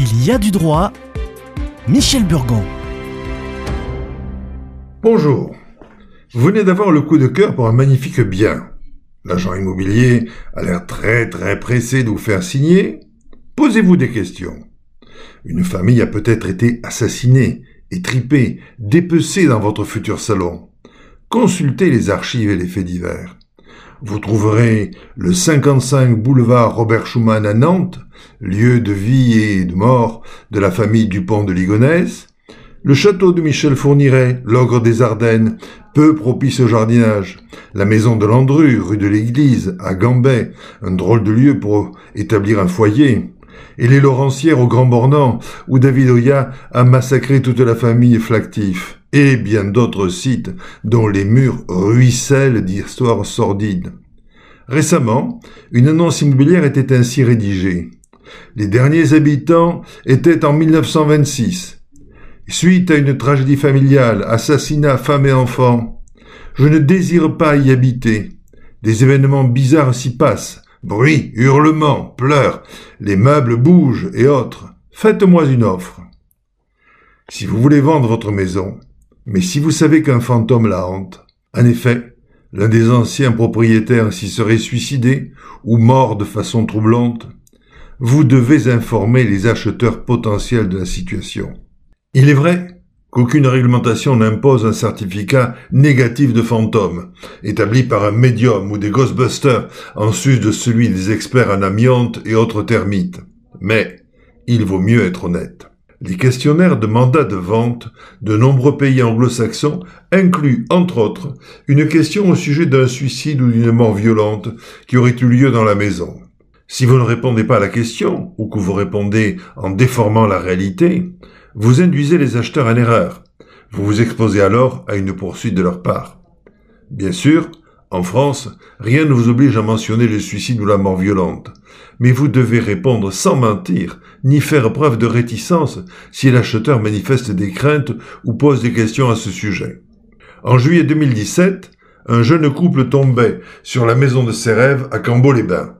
Il y a du droit. Michel Burgon. Bonjour. Vous venez d'avoir le coup de cœur pour un magnifique bien. L'agent immobilier a l'air très très pressé de vous faire signer. Posez-vous des questions. Une famille a peut-être été assassinée, étripée, dépecée dans votre futur salon. Consultez les archives et les faits divers. Vous trouverez le 55 boulevard Robert Schumann à Nantes, lieu de vie et de mort de la famille Dupont de Ligonnès, le château de Michel Fourniret, l'ogre des Ardennes, peu propice au jardinage, la maison de Landru, rue de l'Église, à Gambet, un drôle de lieu pour établir un foyer, et les Laurentières au Grand Bornand, où David Oya a massacré toute la famille Flactif et bien d'autres sites dont les murs ruissellent d'histoires sordides. Récemment, une annonce immobilière était ainsi rédigée. Les derniers habitants étaient en 1926. Suite à une tragédie familiale, assassinat, femme et enfants, je ne désire pas y habiter. Des événements bizarres s'y passent. Bruit, hurlements, pleurs, les meubles bougent et autres. Faites-moi une offre. Si vous voulez vendre votre maison, mais si vous savez qu'un fantôme la hante, en effet, l'un des anciens propriétaires s'y serait suicidé ou mort de façon troublante, vous devez informer les acheteurs potentiels de la situation. Il est vrai qu'aucune réglementation n'impose un certificat négatif de fantôme, établi par un médium ou des Ghostbusters en sus de celui des experts en amiante et autres termites. Mais il vaut mieux être honnête. Les questionnaires de mandat de vente de nombreux pays anglo-saxons incluent, entre autres, une question au sujet d'un suicide ou d'une mort violente qui aurait eu lieu dans la maison. Si vous ne répondez pas à la question, ou que vous répondez en déformant la réalité, vous induisez les acheteurs en erreur. Vous vous exposez alors à une poursuite de leur part. Bien sûr, en France, rien ne vous oblige à mentionner le suicide ou la mort violente, mais vous devez répondre sans mentir, ni faire preuve de réticence si l'acheteur manifeste des craintes ou pose des questions à ce sujet. En juillet 2017, un jeune couple tombait sur la maison de ses rêves à Cambo-les-Bains.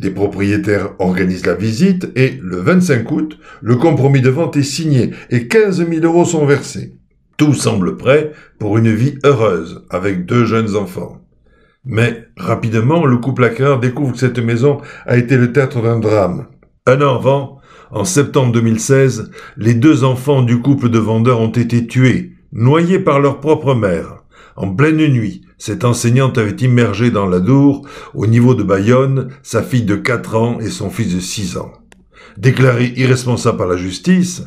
Les propriétaires organisent la visite et, le 25 août, le compromis de vente est signé et 15 000 euros sont versés. Tout semble prêt pour une vie heureuse avec deux jeunes enfants. Mais rapidement, le couple acquéreur découvre que cette maison a été le théâtre d'un drame. Un an avant, en septembre 2016, les deux enfants du couple de vendeurs ont été tués, noyés par leur propre mère. En pleine nuit, cette enseignante avait immergé dans la Dour, au niveau de Bayonne, sa fille de 4 ans et son fils de 6 ans. Déclarée irresponsable par la justice,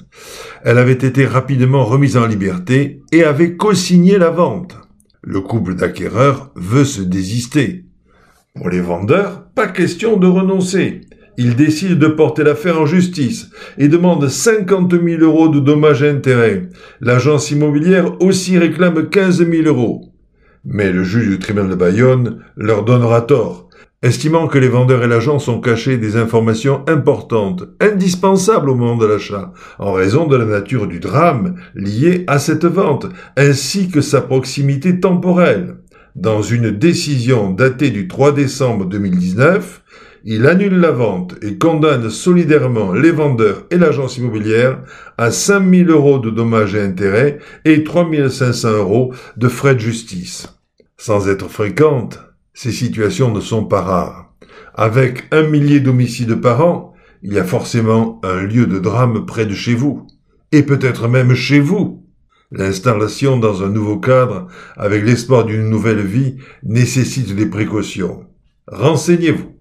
elle avait été rapidement remise en liberté et avait co-signé la vente. Le couple d'acquéreurs veut se désister. Pour les vendeurs, pas question de renoncer. Ils décident de porter l'affaire en justice et demandent 50 000 euros de dommages et intérêts. L'agence immobilière aussi réclame 15 000 euros. Mais le juge du tribunal de Bayonne leur donnera tort estimant que les vendeurs et l'agent sont cachés des informations importantes, indispensables au moment de l'achat, en raison de la nature du drame lié à cette vente, ainsi que sa proximité temporelle. Dans une décision datée du 3 décembre 2019, il annule la vente et condamne solidairement les vendeurs et l'agence immobilière à 5 000 euros de dommages et intérêts et 3 500 euros de frais de justice. Sans être fréquente, ces situations ne sont pas rares. Avec un millier d'homicides par an, il y a forcément un lieu de drame près de chez vous, et peut-être même chez vous. L'installation dans un nouveau cadre, avec l'espoir d'une nouvelle vie, nécessite des précautions. Renseignez-vous.